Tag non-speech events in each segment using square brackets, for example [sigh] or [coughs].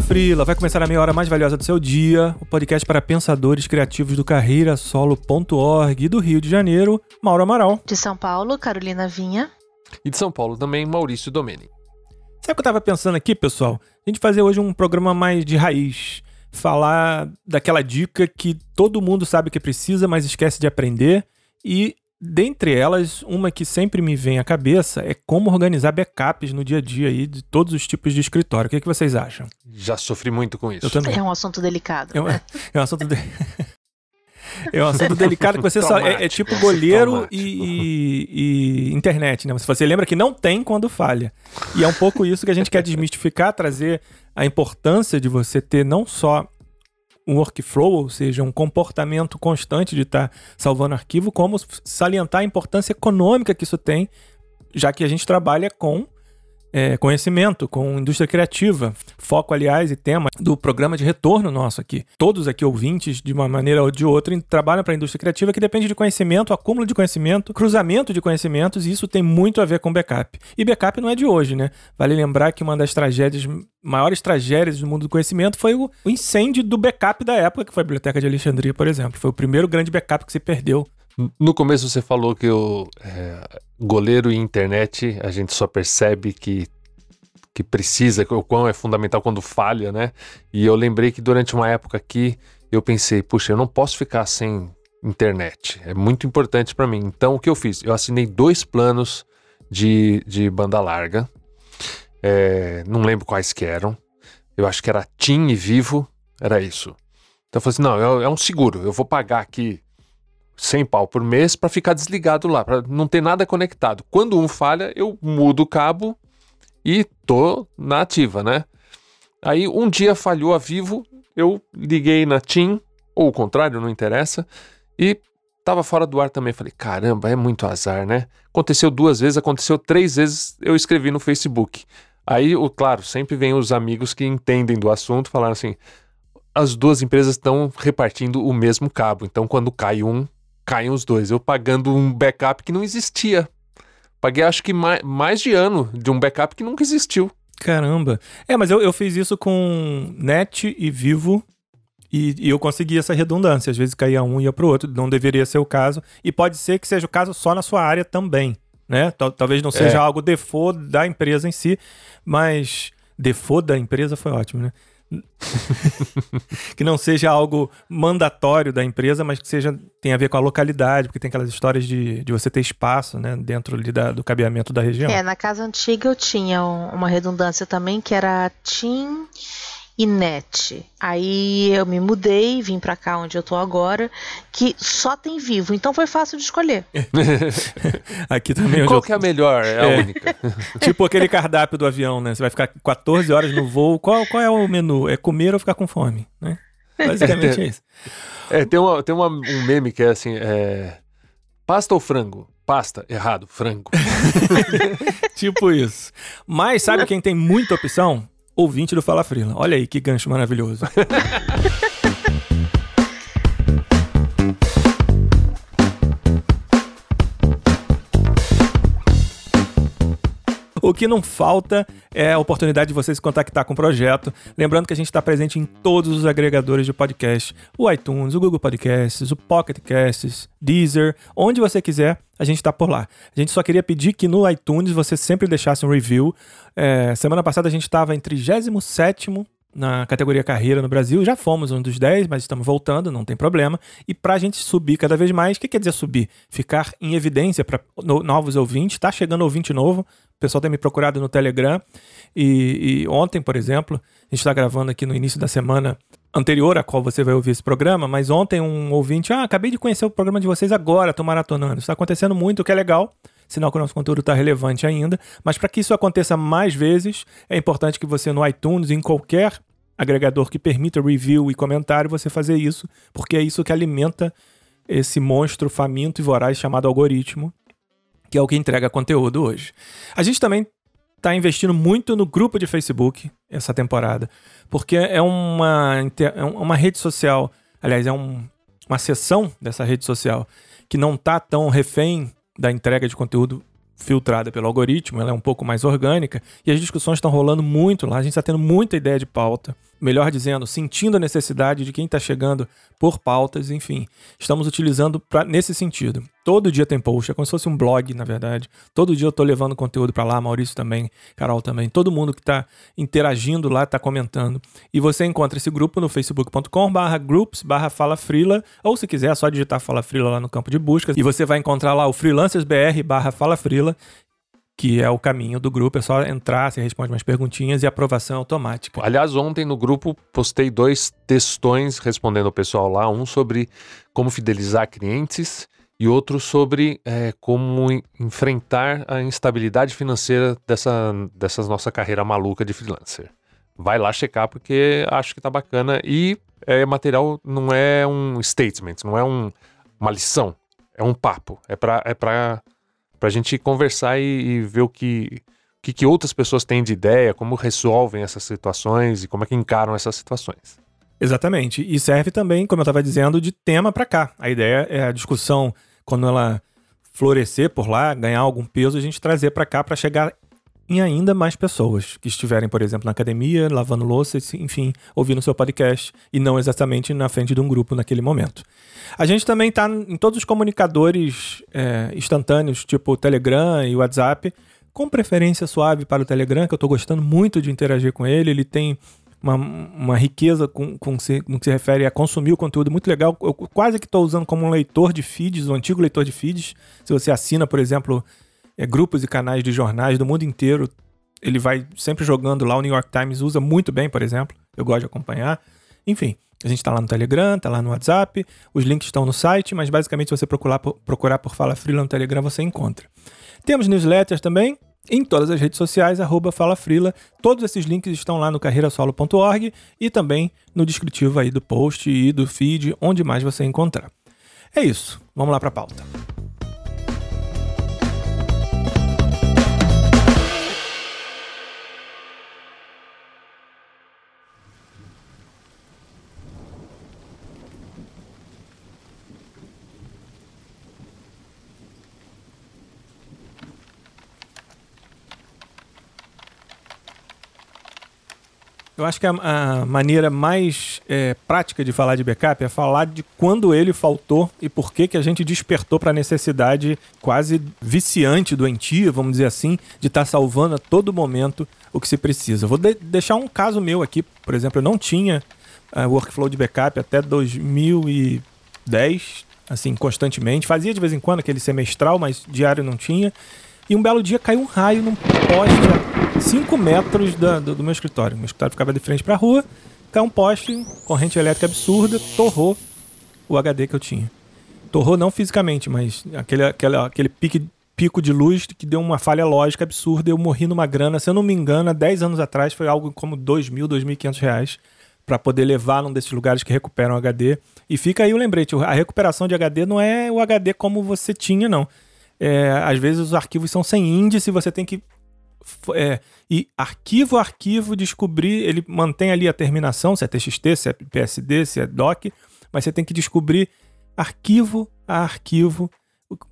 Frila, vai começar a meia hora mais valiosa do seu dia, o podcast para pensadores criativos do carreirasolo.org e do Rio de Janeiro, Mauro Amaral. De São Paulo, Carolina Vinha. E de São Paulo também, Maurício Domeni. Sabe o que eu tava pensando aqui, pessoal? A gente fazer hoje um programa mais de raiz, falar daquela dica que todo mundo sabe que precisa, mas esquece de aprender e Dentre elas, uma que sempre me vem à cabeça é como organizar backups no dia a dia aí de todos os tipos de escritório. O que, é que vocês acham? Já sofri muito com isso. Eu também. É um assunto delicado. É um, é um assunto de... [laughs] É um assunto delicado que você só. É, é tipo goleiro e, e, e, internet, né? Você lembra que não tem quando falha. E é um pouco isso que a gente quer desmistificar, trazer a importância de você ter não só um workflow, ou seja, um comportamento constante de estar tá salvando arquivo, como salientar a importância econômica que isso tem, já que a gente trabalha com é, conhecimento, com indústria criativa. Foco, aliás, e tema do programa de retorno nosso aqui. Todos aqui ouvintes, de uma maneira ou de outra, trabalham para a indústria criativa que depende de conhecimento, acúmulo de conhecimento, cruzamento de conhecimentos, e isso tem muito a ver com backup. E backup não é de hoje, né? Vale lembrar que uma das tragédias, maiores tragédias do mundo do conhecimento foi o, incêndio do backup da época, que foi a Biblioteca de Alexandria, por exemplo. Foi o primeiro grande backup que se perdeu no começo você falou que o é, goleiro e internet a gente só percebe que, que precisa, o quão é fundamental quando falha, né? E eu lembrei que durante uma época aqui eu pensei, puxa, eu não posso ficar sem internet, é muito importante para mim. Então o que eu fiz? Eu assinei dois planos de, de banda larga, é, não lembro quais que eram, eu acho que era TIM e Vivo, era isso. Então eu falei assim: não, é, é um seguro, eu vou pagar aqui 100 pau por mês para ficar desligado lá, para não ter nada conectado. Quando um falha, eu mudo o cabo e tô na ativa, né? Aí um dia falhou a Vivo, eu liguei na TIM, ou o contrário, não interessa, e tava fora do ar também. Falei, caramba, é muito azar, né? Aconteceu duas vezes, aconteceu três vezes, eu escrevi no Facebook. Aí, o, claro, sempre vem os amigos que entendem do assunto, falaram assim: as duas empresas estão repartindo o mesmo cabo, então quando cai um, caem os dois. Eu pagando um backup que não existia. Paguei acho que mais, mais de ano de um backup que nunca existiu. Caramba. É, mas eu, eu fiz isso com Net e Vivo e, e, eu consegui essa redundância. Às vezes caía um e ia pro outro. Não deveria ser o caso. E pode ser que seja o caso só na sua área também. Né? Talvez não seja é. algo default da empresa em si, mas default da empresa foi ótimo, né? [laughs] que não seja algo mandatório da empresa, mas que seja tenha a ver com a localidade, porque tem aquelas histórias de, de você ter espaço né, dentro ali da, do cabeamento da região. É, na casa antiga eu tinha uma redundância também que era TIM e net. Aí eu me mudei, vim para cá onde eu tô agora, que só tem vivo, então foi fácil de escolher. [laughs] Aqui também Qual eu... que é a melhor? É, a é. única. [laughs] tipo aquele cardápio do avião, né? Você vai ficar 14 horas no voo. Qual, qual é o menu? É comer ou ficar com fome, né? Basicamente [laughs] é, isso. É, tem, uma, tem uma, um meme que é assim, é... Pasta ou frango? Pasta, errado, frango. tipo isso. Mas sabe quem tem muita opção? Ouvinte do Fala Frila. Olha aí que gancho maravilhoso. [laughs] O que não falta é a oportunidade de você se contactar com o projeto. Lembrando que a gente está presente em todos os agregadores de podcast: o iTunes, o Google Podcasts, o Pocket Casts, Deezer, onde você quiser, a gente está por lá. A gente só queria pedir que no iTunes você sempre deixasse um review. É, semana passada a gente estava em 37 na categoria carreira no Brasil. Já fomos um dos 10, mas estamos voltando, não tem problema. E para a gente subir cada vez mais, o que quer dizer subir? Ficar em evidência para no, novos ouvintes. Está chegando ouvinte novo. Pessoal tem me procurado no Telegram. E, e ontem, por exemplo, a gente está gravando aqui no início da semana anterior a qual você vai ouvir esse programa, mas ontem um ouvinte, ah, acabei de conhecer o programa de vocês agora, tô maratonando. Está acontecendo muito, o que é legal sinal que o nosso conteúdo está relevante ainda. Mas para que isso aconteça mais vezes, é importante que você no iTunes, em qualquer agregador que permita review e comentário, você fazer isso, porque é isso que alimenta esse monstro faminto e voraz chamado algoritmo, que é o que entrega conteúdo hoje. A gente também está investindo muito no grupo de Facebook essa temporada, porque é uma, é uma rede social, aliás, é um, uma seção dessa rede social que não está tão refém da entrega de conteúdo filtrada pelo algoritmo, ela é um pouco mais orgânica e as discussões estão rolando muito lá, a gente está tendo muita ideia de pauta melhor dizendo, sentindo a necessidade de quem está chegando por pautas, enfim. Estamos utilizando pra, nesse sentido. Todo dia tem post, é como se fosse um blog, na verdade. Todo dia eu estou levando conteúdo para lá, Maurício também, Carol também. Todo mundo que está interagindo lá está comentando. E você encontra esse grupo no facebook.com barra groups barra fala frila, ou se quiser é só digitar fala frila lá no campo de busca. E você vai encontrar lá o freelancersbr barra fala frila que é o caminho do grupo. É só entrar, você responde umas perguntinhas e aprovação automática. Aliás, ontem no grupo postei dois textões respondendo ao pessoal lá, um sobre como fidelizar clientes e outro sobre é, como enfrentar a instabilidade financeira dessa, dessa nossa carreira maluca de freelancer. Vai lá checar porque acho que tá bacana e é material não é um statement, não é um, uma lição, é um papo, é para é pra para a gente conversar e, e, ver o que, que, que outras pessoas têm de ideia, como resolvem essas situações e como é que encaram essas situações. Exatamente. E serve também, como eu estava dizendo, de tema para cá. A ideia é a discussão, quando ela florescer por lá, ganhar algum peso, a gente trazer para cá para chegar em ainda mais pessoas que estiverem, por exemplo, na academia, lavando louça, enfim, ouvindo seu podcast e não exatamente na frente de um grupo naquele momento. A gente também está em todos os comunicadores é, instantâneos, tipo Telegram e WhatsApp, com preferência suave para o Telegram, que eu estou gostando muito de interagir com ele. Ele tem uma, uma riqueza com, com se, no que se refere a consumir o conteúdo muito legal. Eu quase que estou usando como um leitor de feeds, um antigo leitor de feeds. Se você assina, por exemplo, é, grupos e canais de jornais do mundo inteiro, ele vai sempre jogando lá. O New York Times usa muito bem, por exemplo. Eu gosto de acompanhar. Enfim, a gente está lá no Telegram, está lá no WhatsApp, os links estão no site, mas basicamente se você procurar por, procurar por Fala Frila no Telegram, você encontra. Temos newsletters também, em todas as redes sociais, arroba Fala Frila. Todos esses links estão lá no carreirasolo.org e também no descritivo aí do post e do feed, onde mais você encontrar. É isso, vamos lá para a pauta. Eu acho que a, a maneira mais é, prática de falar de backup é falar de quando ele faltou e por que, que a gente despertou para a necessidade quase viciante, doentia, vamos dizer assim, de estar tá salvando a todo momento o que se precisa. Vou de deixar um caso meu aqui, por exemplo, eu não tinha uh, workflow de backup até 2010, assim, constantemente. Fazia de vez em quando aquele semestral, mas diário não tinha. E um belo dia caiu um raio num poste 5 metros da, do, do, meu escritório. Meu escritório ficava de frente para a rua, caiu um poste, corrente elétrica absurda, torrou o HD que eu tinha. Torrou não fisicamente, mas aquele, aquele, aquele pique, pico de luz que deu uma falha lógica absurda. Eu morri numa grana, se eu não me engano, há 10 anos atrás foi algo como 2 mil, 2.500 reais para poder levar num desses lugares que recuperam HD. E fica aí o lembrete: a recuperação de HD não é o HD como você tinha, não. É, às vezes os arquivos são sem índice, você tem que é, e arquivo a arquivo descobrir, ele mantém ali a terminação, se é TXT, se é PSD, se é DOC, mas você tem que descobrir arquivo a arquivo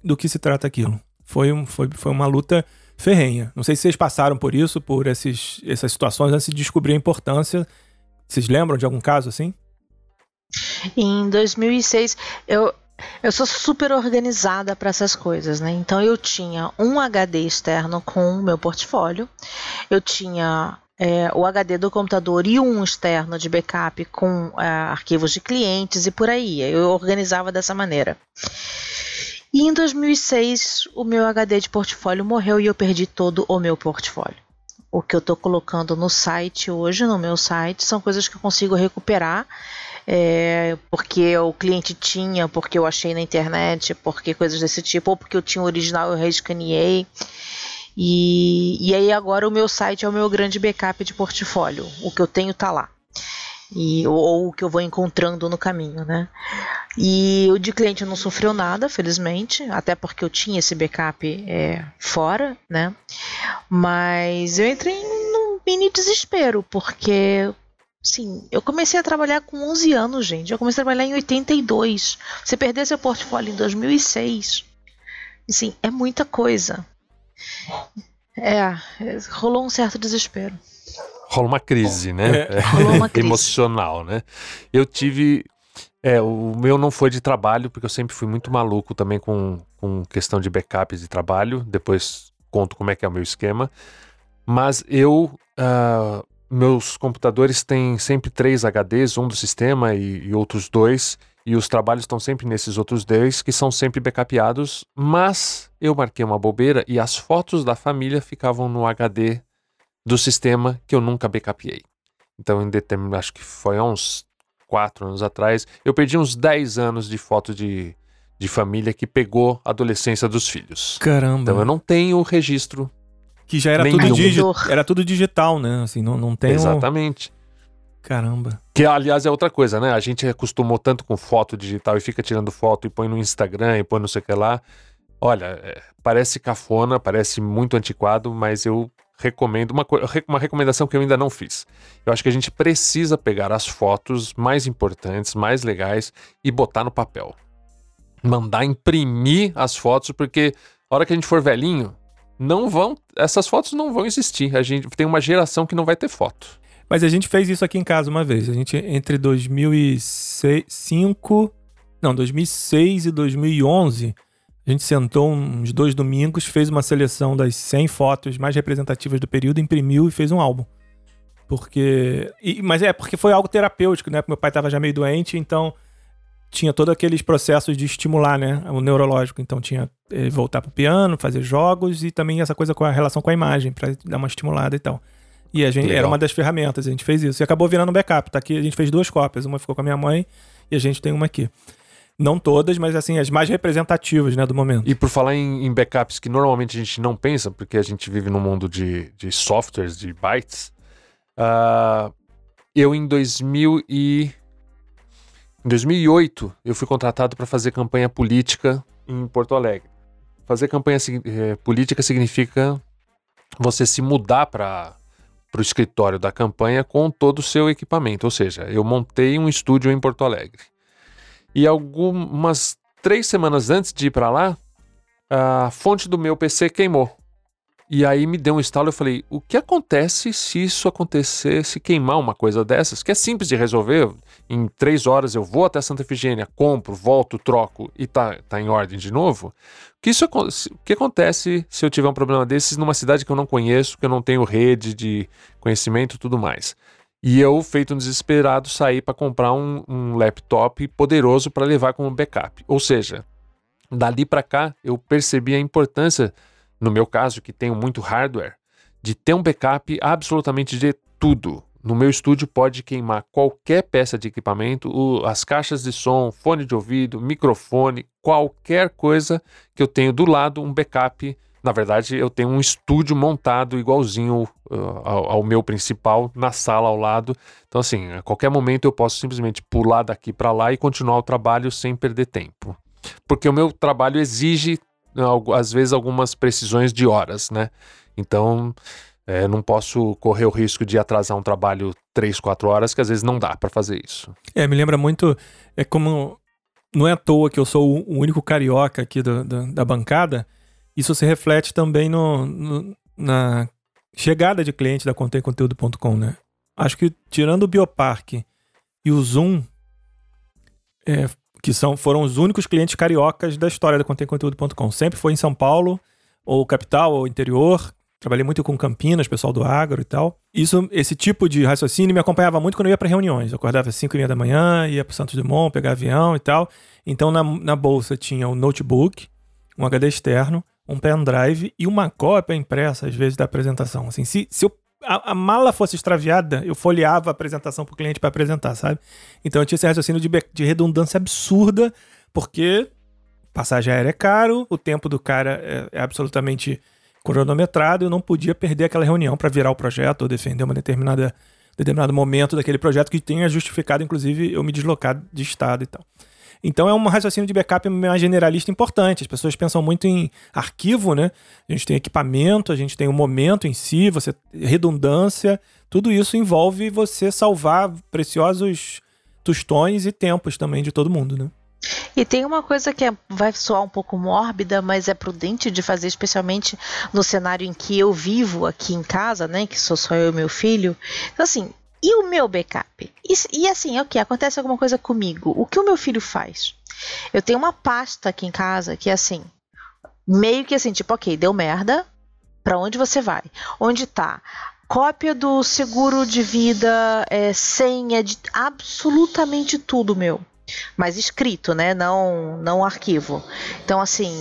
do que se trata aquilo. Foi, um, foi, foi uma luta ferrenha. Não sei se vocês passaram por isso, por esses, essas situações, antes de descobrir a importância. Vocês lembram de algum caso assim? Em 2006, eu, eu sou super organizada para essas coisas, né? Então eu tinha um HD externo com o meu portfólio, eu tinha é, o HD do computador e um externo de backup com é, arquivos de clientes e por aí. Eu organizava dessa maneira. E em 2006 o meu HD de portfólio morreu e eu perdi todo o meu portfólio. O que eu estou colocando no site hoje, no meu site, são coisas que eu consigo recuperar é, porque o cliente tinha, porque eu achei na internet, porque coisas desse tipo, ou porque eu tinha o original eu reescaneei. E, e aí agora o meu site é o meu grande backup de portfólio. O que eu tenho tá lá. E, ou, ou o que eu vou encontrando no caminho, né? E o de cliente não sofreu nada, felizmente, até porque eu tinha esse backup é, fora, né? Mas eu entrei num mini desespero, porque Sim, eu comecei a trabalhar com 11 anos, gente. Eu comecei a trabalhar em 82. Você perder seu portfólio em 2006. Sim, é muita coisa. É, rolou um certo desespero. Rola uma crise, né? É. Rolou uma [laughs] crise. Emocional, né? Eu tive. É, o meu não foi de trabalho, porque eu sempre fui muito maluco também com, com questão de backups de trabalho. Depois conto como é que é o meu esquema. Mas eu. Uh, meus computadores têm sempre três HDs, um do sistema e, e, outros dois, e os trabalhos estão sempre nesses outros dois, que são sempre backupeados, mas eu marquei uma bobeira e as fotos da família ficavam no HD do sistema que eu nunca backupeei. Então, em determinado, acho que foi há uns quatro anos atrás, eu perdi uns 10 anos de foto de, de família que pegou a adolescência dos filhos. Caramba. Então eu não tenho o registro que já era tudo, digi era tudo digital, né? Assim, não, não tem. Exatamente. Caramba. Que, aliás, é outra coisa, né? A gente acostumou tanto com foto digital e fica tirando foto e põe no Instagram e põe não sei o que lá. Olha, é, parece cafona, parece muito antiquado, mas eu recomendo uma, uma recomendação que eu ainda não fiz. Eu acho que a gente precisa pegar as fotos mais importantes, mais legais e botar no papel. Mandar imprimir as fotos, porque a hora que a gente for velhinho, não vão, essas fotos não vão existir. A gente tem uma geração que não vai ter foto. Mas a gente fez isso aqui em casa uma vez. A gente entre 2005, não, 2006 e 2011, a gente sentou uns dois domingos, fez uma seleção das 100 fotos mais representativas do período, imprimiu e fez um álbum. Porque, e, mas é porque foi algo terapêutico, né? Porque meu pai estava já meio doente, então tinha todos aqueles processos de estimular, né, o neurológico. Então tinha eh, voltar pro piano, fazer jogos e também essa coisa com a relação com a imagem para dar uma estimulada e tal. E a gente Legal. era uma das ferramentas, a gente fez isso. E acabou virando um backup. Tá aqui, a gente fez duas cópias, uma ficou com a minha mãe e a gente tem uma aqui. Não todas, mas assim, as mais representativas, né, do momento. E por falar em, em backups que normalmente a gente não pensa, porque a gente vive num mundo de, de softwares, de bytes, uh, eu em 2000 e em 2008, eu fui contratado para fazer campanha política em Porto Alegre. Fazer campanha eh, política significa você se mudar para o escritório da campanha com todo o seu equipamento. Ou seja, eu montei um estúdio em Porto Alegre. E algumas três semanas antes de ir para lá, a fonte do meu PC queimou. E aí me deu um estalo, eu falei, o que acontece se isso acontecesse queimar uma coisa dessas? Que é simples de resolver, em três horas eu vou até Santa Efigênia, compro, volto, troco e tá, tá em ordem de novo. Que isso, o que acontece se eu tiver um problema desses numa cidade que eu não conheço, que eu não tenho rede de conhecimento e tudo mais? E eu, feito um desesperado, saí para comprar um, um laptop poderoso para levar como backup. Ou seja, dali para cá eu percebi a importância no meu caso, que tenho muito hardware, de ter um backup absolutamente de tudo. No meu estúdio pode queimar qualquer peça de equipamento, as caixas de som, fone de ouvido, microfone, qualquer coisa que eu tenho do lado, um backup. Na verdade, eu tenho um estúdio montado igualzinho uh, ao, ao, meu principal na sala ao lado. Então, assim, a qualquer momento eu posso simplesmente pular daqui para lá e continuar o trabalho sem perder tempo. Porque o meu trabalho exige às vezes algumas precisões de horas, né? Então, é, não posso correr o risco de atrasar um trabalho 3, 4 horas, que às vezes não dá para fazer isso. É, me lembra muito. É como. Não é à toa que eu sou o único carioca aqui do, do, da bancada. Isso se reflete também no, no, na chegada de clientes da contemconteúdo.com, né? Acho que tirando o Biopark e o Zoom, é, que são, foram os únicos clientes cariocas da história da contemconteúdo.com. Sempre foi em São Paulo, ou capital, ou interior. Trabalhei muito com Campinas, pessoal do agro e tal. Isso, esse tipo de raciocínio me acompanhava muito quando eu ia para reuniões. Eu acordava às 5 e meia da manhã, ia para Santos Dumont, pegar avião e tal. Então, na, na bolsa tinha o notebook, um HD externo, um pendrive e uma cópia impressa, às vezes, da apresentação. Assim, se, se eu, a, a, mala fosse extraviada, eu folheava a apresentação para o cliente para apresentar, sabe? Então eu tinha esse raciocínio de, de redundância absurda, porque passagem aérea é caro, o tempo do cara é, é absolutamente cronometrado, eu não podia perder aquela reunião para virar o projeto ou defender uma determinada determinado momento daquele projeto que tenha justificado, inclusive, eu me deslocar de estado e tal. Então é um raciocínio de backup mais generalista importante. As pessoas pensam muito em arquivo, né? A gente tem equipamento, a gente tem o momento em si, você redundância, tudo isso envolve você salvar preciosos tostões e tempos também de todo mundo, né? E tem uma coisa que é, vai soar um pouco mórbida, mas é prudente de fazer, especialmente no cenário em que eu vivo aqui em casa, né? Que sou só eu e meu filho. Então, assim, e o meu backup? E, e assim, que? Acontece alguma coisa comigo. O que o meu filho faz? Eu tenho uma pasta aqui em casa que é assim, meio que assim, tipo, ok, deu merda, para onde você vai? Onde tá? Cópia do seguro de vida, é, senha de absolutamente tudo meu mas escrito, né? Não, não arquivo. Então, assim,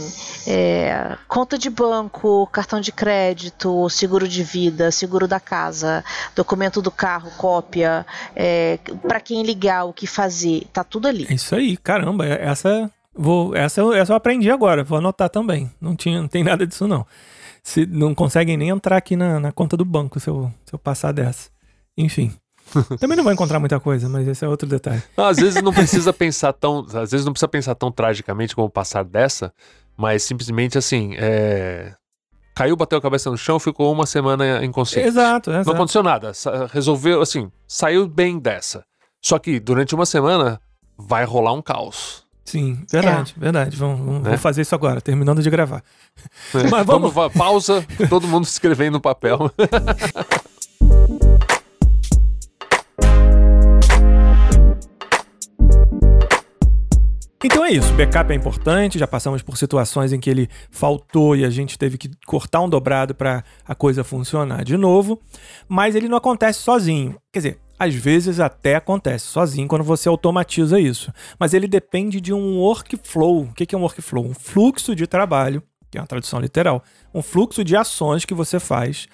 é, conta de banco, cartão de crédito, seguro de vida, seguro da casa, documento do carro, cópia, é, para quem ligar, o que fazer, tá tudo ali. É isso aí, caramba, é, essa vou, essa, essa eu aprendi agora, vou anotar também. Não tinha, não tem nada disso não. Se não conseguem nem entrar aqui na, na conta do banco se eu, se eu passar dessa. Enfim. Também não vai encontrar muita coisa, mas esse é outro detalhe. Não, às vezes não precisa pensar tão. Às vezes não precisa pensar tão tragicamente como passar dessa, mas simplesmente assim, é... caiu, bateu a cabeça no chão, ficou uma semana inconsciente. Exato, exato. Não aconteceu nada. Resolveu, assim, saiu bem dessa. Só que durante uma semana vai rolar um caos. Sim, verdade, é. verdade. Vamos, vamos, é. fazer isso agora, terminando de gravar. É. [laughs] Mas vamos... vamos pausa, todo mundo [laughs] escrevendo no papel. [laughs] Então é isso, backup é importante, já passamos por situações em que ele faltou e a gente teve que cortar um dobrado para a coisa funcionar de novo, mas ele não acontece sozinho. Quer dizer, às vezes até acontece sozinho quando você automatiza isso, mas ele depende de um workflow. O que é um workflow? Um fluxo de trabalho, que é uma tradução literal, um fluxo de ações que você faz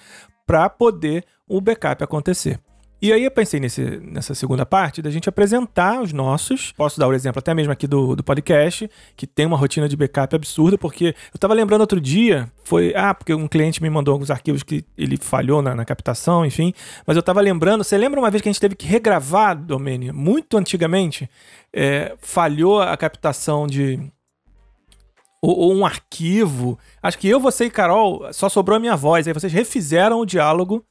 para poder o backup acontecer. E aí eu pensei nesse, nessa segunda parte da gente apresentar os nossos. Posso dar o um exemplo até mesmo aqui do, do podcast, que tem uma rotina de backup absurda, porque eu estava lembrando outro dia, foi. Ah, porque um cliente me mandou alguns arquivos que ele falhou na, na captação, enfim. Mas eu estava lembrando, você lembra uma vez que a gente teve que regravar, Domênio, muito antigamente? É, falhou a captação de. Ou, ou um arquivo. Acho que eu, você e Carol, só sobrou a minha voz. Aí vocês refizeram o diálogo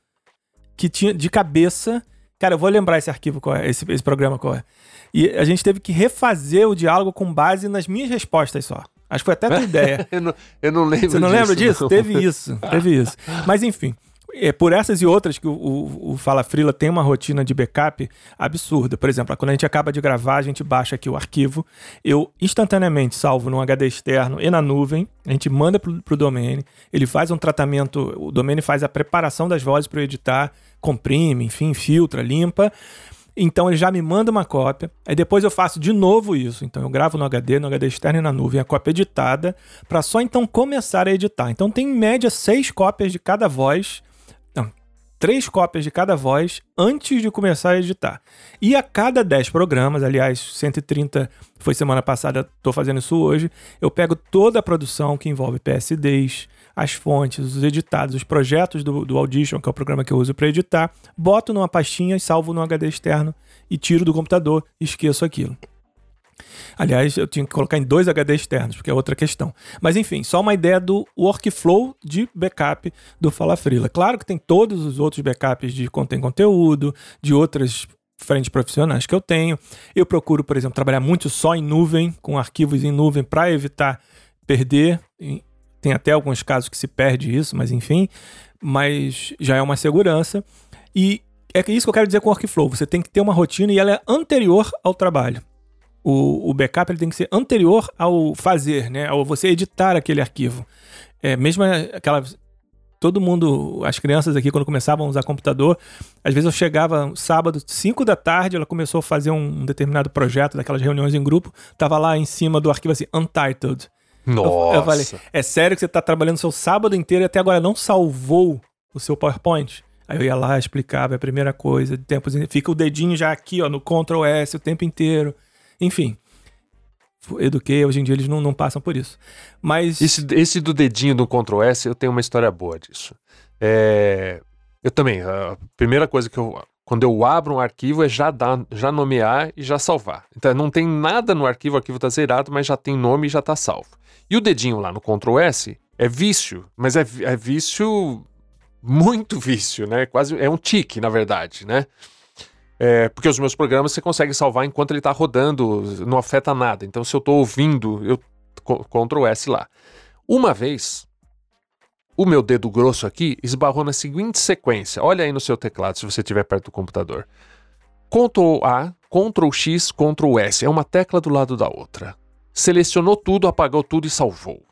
que tinha de cabeça. Cara, eu vou lembrar esse arquivo qual é, esse, esse programa qual é. E a gente teve que refazer o diálogo com base nas minhas respostas só. Acho que foi até a tua [laughs] ideia. eu, não, eu não lembro Você não disso, lembra disso? Não. Teve isso, teve isso. [laughs] Mas enfim, é, por essas e outras que o, o, o, Fala Frila tem uma rotina de backup absurda. Por exemplo, quando a gente acaba de gravar, a gente baixa aqui o arquivo, eu instantaneamente salvo num HD externo e na nuvem, a gente manda pro, pro Domene, ele faz um tratamento, o Domene faz a preparação das vozes para editar, comprime, enfim, filtra, limpa. Então ele já me manda uma cópia, aí depois eu faço de novo isso. Então eu gravo no HD, no HD externo e na nuvem a cópia editada, para só então começar a editar. Então tem em média seis cópias de cada voz três cópias de cada voz antes de começar a editar. E a cada 10 programas, aliás, 130 foi semana passada, estou fazendo isso hoje, eu pego toda a produção que envolve PSDs, as fontes, os editados, os projetos do, do Audition, que é o programa que eu uso para editar, boto numa pastinha e salvo no HD externo e tiro do computador esqueço aquilo. Aliás, eu tinha que colocar em dois HD externos, porque é outra questão. Mas enfim, só uma ideia do workflow de backup do Falafrila. Claro que tem todos os outros backups de contém conteúdo, de outras frentes profissionais que eu tenho. Eu procuro, por exemplo, trabalhar muito só em nuvem, com arquivos em nuvem, para evitar perder. Tem até alguns casos que se perde isso, mas enfim. Mas já é uma segurança. E é isso que eu quero dizer com workflow. Você tem que ter uma rotina e ela é anterior ao trabalho. O, o backup ele tem que ser anterior ao fazer, né? Ao você editar aquele arquivo. É, mesmo aquela. Todo mundo, as crianças aqui, quando começavam a usar computador, às vezes eu chegava sábado, 5 da tarde, ela começou a fazer um, um determinado projeto, daquelas reuniões em grupo, tava lá em cima do arquivo assim, Untitled. Nossa. Eu, eu falei, é sério que você tá trabalhando o seu sábado inteiro e até agora não salvou o seu PowerPoint? Aí eu ia lá, explicava a primeira coisa, tempos, fica o dedinho já aqui, ó, no Ctrl S o tempo inteiro. Enfim, eduquei, hoje em dia eles não, não passam por isso. Mas. Esse, esse do dedinho do Ctrl S, eu tenho uma história boa disso. É, eu também, a primeira coisa que eu. Quando eu abro um arquivo é já, dar, já nomear e já salvar. Então não tem nada no arquivo, o arquivo está zerado, mas já tem nome e já está salvo. E o dedinho lá no Ctrl S é vício, mas é, é vício muito vício, né? Quase é um tique, na verdade, né? É, porque os meus programas você consegue salvar enquanto ele está rodando, não afeta nada. Então, se eu estou ouvindo, eu Ctrl S lá. Uma vez, o meu dedo grosso aqui esbarrou na seguinte sequência. Olha aí no seu teclado, se você estiver perto do computador. Ctrl A, Ctrl X, Ctrl S. É uma tecla do lado da outra. Selecionou tudo, apagou tudo e salvou.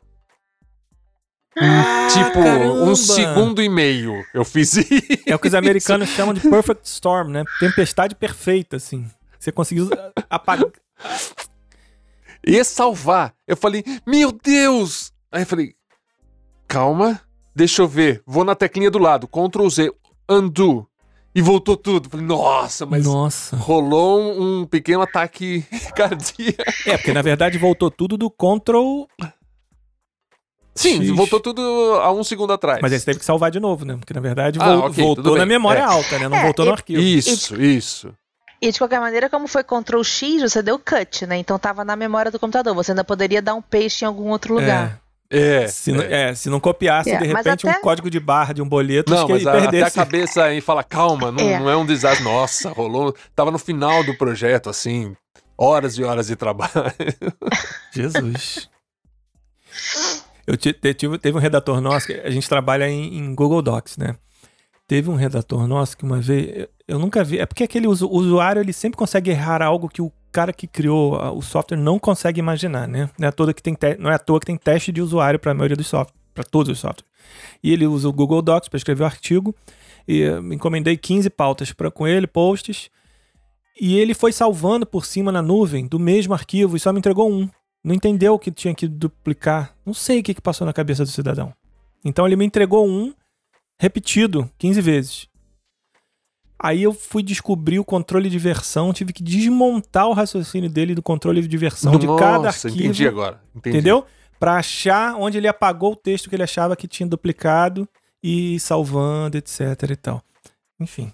Ah, tipo, caramba. um segundo e meio eu fiz isso. É o que os americanos chamam de perfect storm, né? Tempestade perfeita, assim. Você conseguiu apagar. Ia salvar. Eu falei, meu Deus! Aí eu falei, calma, deixa eu ver. Vou na teclinha do lado, Ctrl Z, undo. E voltou tudo. Falei, nossa, mas Nossa. rolou um, um pequeno ataque [laughs] cardíaco. É, porque na verdade voltou tudo do Ctrl. Sim, X. voltou tudo há um segundo atrás. Mas aí você teve que salvar de novo, né? Porque na verdade Ah, vol- ok, tudo voltou na memória É. alta, né? Não É, voltou no e- arquivo. Isso, isso. E de qualquer maneira, como foi Ctrl X, você deu cut, né? Então tava na memória do computador. Você ainda poderia dar um paste em algum outro lugar. É. Se, não- é. é, se não copiasse, É, de repente, até- um código de barra de um boleto Não, que mas ele a, até a perdesse. cabeça aí fala, calma, não É. não é um desastre. Nossa, rolou. Tava no final do projeto, assim, horas e horas de trabalho. [laughs] Jesus. [laughs] Eu te- tive, teve um redator nosso, que a gente trabalha em, em Google Docs, né? Teve um redator nosso que uma vez, eu, eu nunca vi, é porque aquele usuário ele sempre consegue errar algo que o cara que criou o software não consegue imaginar, né? Não é à toa que tem, te- não é à toa que tem teste de usuário para a maioria dos softwares, para todos os softwares. E ele usa o Google Docs para escrever o artigo, e me encomendei 15 pautas pra, com ele, posts, e ele foi salvando por cima na nuvem do mesmo arquivo e só me entregou um. Não entendeu que tinha que duplicar. Não sei o que, que passou na cabeça do cidadão. Então ele me entregou um repetido 15 vezes. Aí eu fui descobrir o controle de versão, tive que desmontar o raciocínio dele do controle de versão de cada Nossa, arquivo. entendi agora. Entendi. Entendeu? Pra achar onde ele apagou o texto que ele achava que tinha duplicado e salvando, etc e tal. Enfim.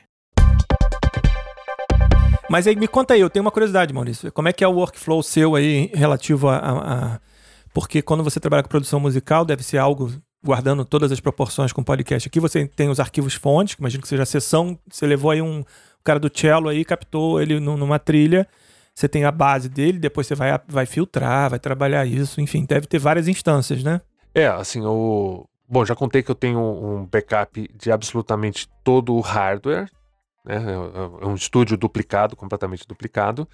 Mas aí me conta aí, eu tenho uma curiosidade, Maurício. Como é que é o workflow seu aí relativo a, a- a- Porque quando você trabalha com produção musical, deve ser algo guardando todas as proporções com podcast. Aqui você tem os arquivos fontes, imagino que seja a sessão. Você levou aí um o cara do cello aí, captou ele nu- numa trilha. você tem a base dele, depois você vai, vai filtrar, vai trabalhar isso, enfim, deve ter várias instâncias, né? É, assim, o. Bom, já contei que eu tenho um backup de absolutamente todo o hardware, né? É, é um estúdio duplicado, completamente duplicado.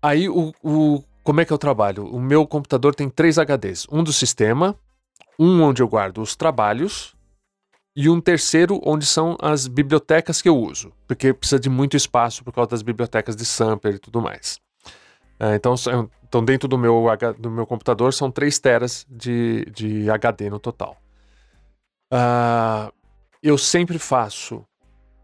Aí, o, o, como é que eu trabalho? O meu computador tem três HDs: um do sistema, um onde eu guardo os trabalhos e um terceiro onde são as bibliotecas que eu uso, porque precisa de muito espaço por causa das bibliotecas de sampler e tudo mais. É, então, então, dentro do meu, do meu computador são 3 teras de, de HD no total. Uh, eu sempre faço.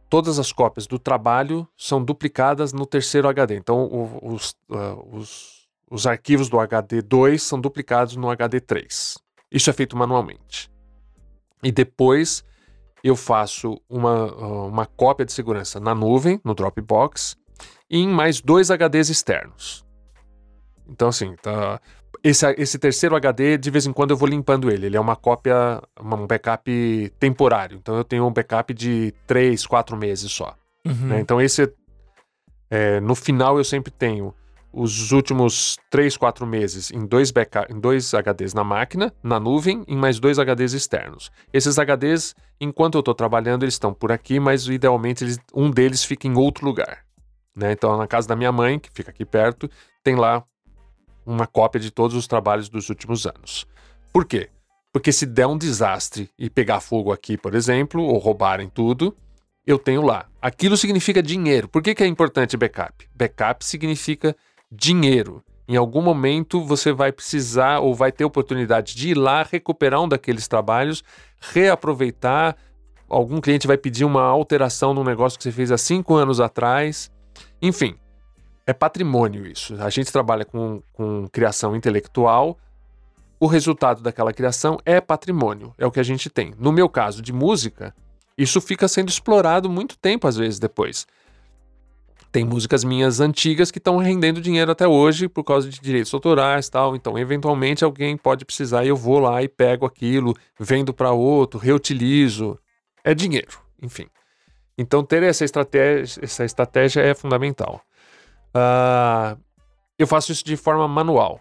Todas as cópias do trabalho são duplicadas no terceiro HD. Então, os, uh, os, os arquivos do HD 2 são duplicados no HD 3. Isso é feito manualmente. E depois eu faço uma, uma cópia de segurança na nuvem, no Dropbox, e em mais dois HDs externos. Então, assim, tá, esse, esse terceiro HD, de vez em quando eu vou limpando ele. Ele é uma cópia, um backup temporário. Então, eu tenho um backup de três, quatro meses só. Uhum. Né? Então, esse, é, no final, eu sempre tenho os últimos 3, 4 meses em dois, backup, em dois HDs na máquina, na nuvem, em mais dois HDs externos. Esses HDs, enquanto eu estou trabalhando, eles estão por aqui, mas idealmente eles, um deles fica em outro lugar. Né? Então, na casa da minha mãe, que fica aqui perto, tem lá uma cópia de todos os trabalhos dos últimos anos. Por quê? Porque se der um desastre e pegar fogo aqui, por exemplo, ou roubarem tudo, eu tenho lá. Aquilo significa dinheiro. Por que, que é importante backup? Backup significa dinheiro. Em algum momento você vai precisar ou vai ter oportunidade de ir lá recuperar um daqueles trabalhos, reaproveitar. Algum cliente vai pedir uma alteração no negócio que você fez há cinco anos atrás. Enfim, é patrimônio isso. A gente trabalha com, com criação intelectual. O resultado daquela criação é patrimônio, é o que a gente tem. No meu caso de música, isso fica sendo explorado muito tempo às vezes depois. Tem músicas minhas antigas que estão rendendo dinheiro até hoje por causa de direitos autorais tal. Então, eventualmente, alguém pode precisar e eu vou lá e pego aquilo, vendo para outro, reutilizo. É dinheiro, enfim. Então, ter essa estratégia, essa estratégia é fundamental. Uh, eu faço isso de forma manual.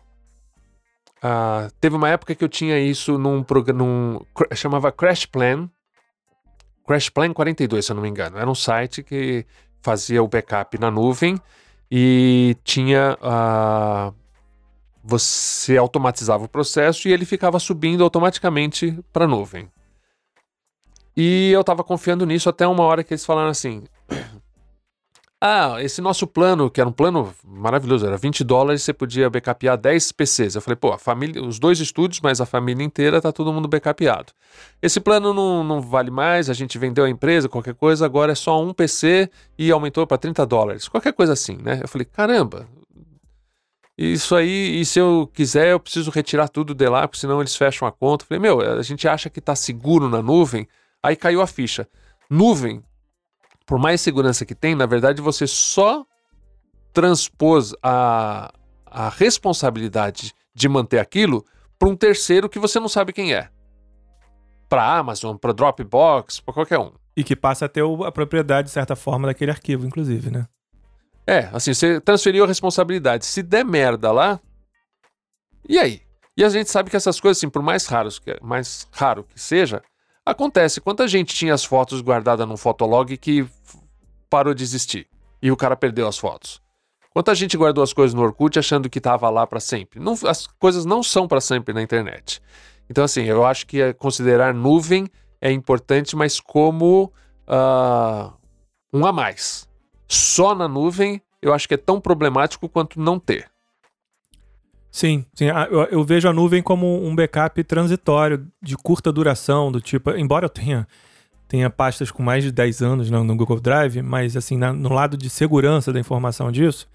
Uh, teve uma época que eu tinha isso num programa. Chamava Crash Plan. Crash Plan 42, se eu não me engano. Era um site que fazia o backup na nuvem e tinha uh, você automatizava o processo e ele ficava subindo automaticamente para a nuvem. E eu estava confiando nisso até uma hora que eles falaram assim: ah, esse nosso plano, que era um plano maravilhoso, era 20 dólares, você podia backupear 10 PCs. Eu falei, pô, a família, os dois estúdios, mas a família inteira tá todo mundo backupeado. Esse plano não, não vale mais, a gente vendeu a empresa, qualquer coisa, agora é só um PC e aumentou para 30 dólares. Qualquer coisa assim, né? Eu falei, caramba, isso aí, e se eu quiser, eu preciso retirar tudo de lá, porque senão eles fecham a conta. Eu falei, meu, a gente acha que tá seguro na nuvem, aí caiu a ficha. Nuvem por mais segurança que tem, na verdade você só transpôs a, a responsabilidade de manter aquilo para um terceiro que você não sabe quem é. Para Amazon, para Dropbox, para qualquer um. E que passa a ter a propriedade, de certa forma, daquele arquivo, inclusive, né? É, assim, você transferiu a responsabilidade. Se der merda lá, e aí? E a gente sabe que essas coisas, assim, por mais raros que, mais raro que seja, Acontece, quanta gente tinha as fotos guardadas num fotolog que parou de existir e o cara perdeu as fotos? Quanta gente guardou as coisas no Orkut achando que estava lá para sempre? Não, as coisas não são para sempre na internet. Então, assim, eu acho que é considerar nuvem é importante, mas como uh, um a mais. Só na nuvem, eu acho que é tão problemático quanto não ter. Sim, sim. Eu, eu, vejo a nuvem como um backup transitório, de curta duração, do tipo, embora eu tenha, tenha pastas com mais de 10 anos no, no Google Drive, mas assim, na, no lado de segurança da informação disso,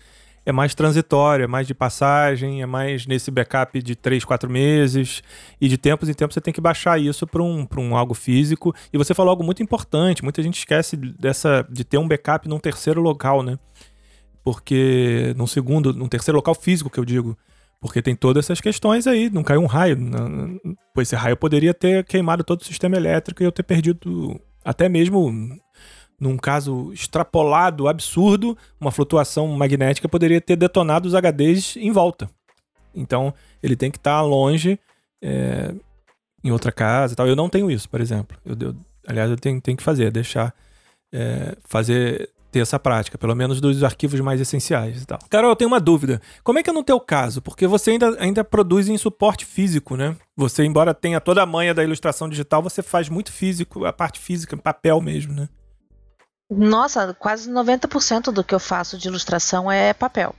é mais transitório, é mais de passagem, é mais nesse backup de 3, 4 meses, e de tempos em tempos você tem que baixar isso para um, um algo físico. E você falou algo muito importante, muita gente esquece dessa de ter um backup num terceiro local, né? Porque num segundo, num terceiro local físico que eu digo, porque tem todas essas questões aí, não caiu um raio. Pois esse raio poderia ter queimado todo o sistema elétrico e eu ter perdido até mesmo num caso extrapolado, absurdo, uma flutuação magnética poderia ter detonado os HDs em volta. Então, ele tem que estar tá longe, é, em outra casa e tal. Eu não tenho isso, por exemplo. Eu, eu aliás, eu tenho, tenho que fazer, deixar é, fazer ter essa prática, pelo menos dos arquivos mais essenciais e tal. Carol, eu tenho uma dúvida. Como é que é no teu caso? Porque você ainda, ainda produz em suporte físico, né? Você, embora tenha toda a manha da ilustração digital, você faz muito físico, a parte física, papel mesmo, né? Nossa, quase 90% do que eu faço de ilustração é papel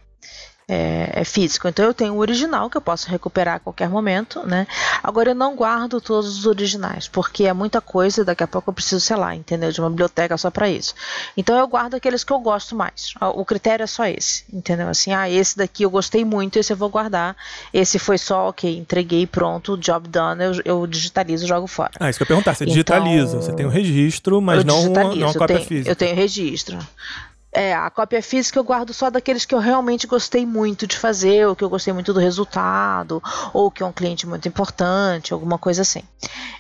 é, é, físico. Então eu tenho o original que eu posso recuperar a qualquer momento, né? Agora eu não guardo todos os originais, porque é muita coisa e daqui a pouco eu preciso, sei lá, entendeu? De uma biblioteca só para isso. Então eu guardo aqueles que eu gosto mais. O critério é só esse, entendeu? Assim, ah, esse daqui eu gostei muito, esse eu vou guardar. Esse foi só, ok, entreguei, pronto, job done, eu, eu digitalizo e jogo fora. Ah, isso que eu ia perguntar, você digitaliza, então, você tem um registro, mas não, não uma cópia tenho, física. Eu tenho registro. É, a cópia física eu guardo só daqueles que eu realmente gostei muito de fazer, ou que eu gostei muito do resultado, ou que é um cliente muito importante, alguma coisa assim.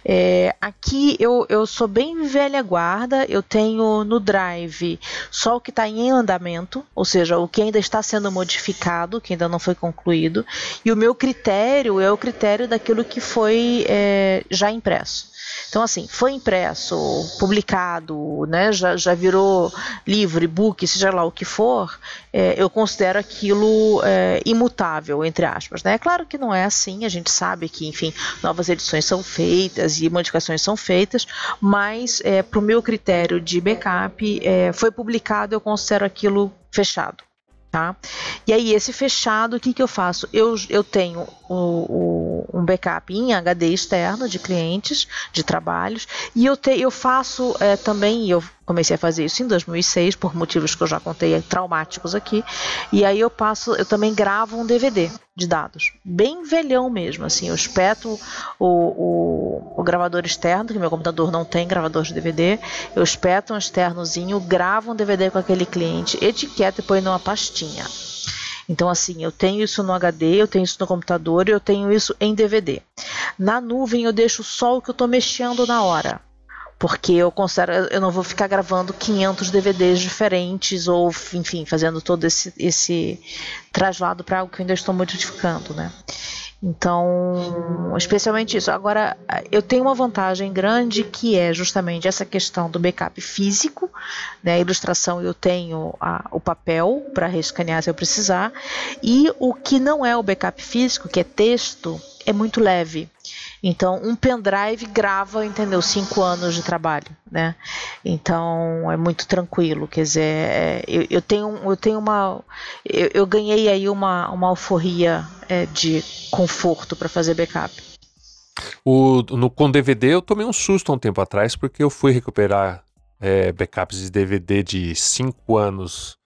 É, aqui eu, eu sou bem velha guarda, eu tenho no Drive só o que está em andamento, ou seja, o que ainda está sendo modificado, que ainda não foi concluído, e o meu critério é o critério daquilo que foi é, já impresso. Então, assim, foi impresso, publicado, né, já, já virou livro, e-book, seja lá o que for, é, eu considero aquilo é, imutável, entre aspas. Né? É claro que não é assim, a gente sabe que, enfim, novas edições são feitas e modificações são feitas, mas, é, para o meu critério de backup, é, foi publicado, eu considero aquilo fechado. Tá? E aí, esse fechado, o que, que eu faço? Eu, eu tenho o, o, um backup em HD externo de clientes, de trabalhos, e eu, te, eu faço é, também, eu comecei a fazer isso em 2006, por motivos que eu já contei traumáticos aqui, e aí eu passo, eu também gravo um DVD de dados, bem velhão mesmo, assim, eu espeto o, o, o gravador externo, que meu computador não tem gravador de DVD, eu espeto um externozinho, gravo um DVD com aquele cliente, etiqueta e põe numa pastinha. Então, assim, eu tenho isso no HD, eu tenho isso no computador, eu tenho isso em DVD. Na nuvem eu deixo só o que eu estou mexendo na hora. Porque eu considero, eu não vou ficar gravando 500 DVDs diferentes ou, enfim, fazendo todo esse, esse traslado para algo que eu ainda estou modificando, né? Então, especialmente isso. Agora, eu tenho uma vantagem grande que é justamente essa questão do backup físico, né? A ilustração eu tenho a, o papel para rescanear se eu precisar, e o que não é o backup físico, que é texto, é muito leve. Então, um pendrive grava, entendeu? Cinco anos de trabalho, né? Então, é muito tranquilo. Quer dizer, é, eu, eu, tenho, eu tenho uma. Eu, eu, ganhei aí uma, uma alforria é, de conforto para fazer backup. O, no, com DVD eu tomei um susto há um tempo atrás, porque eu fui recuperar é, backups de DVD de cinco anos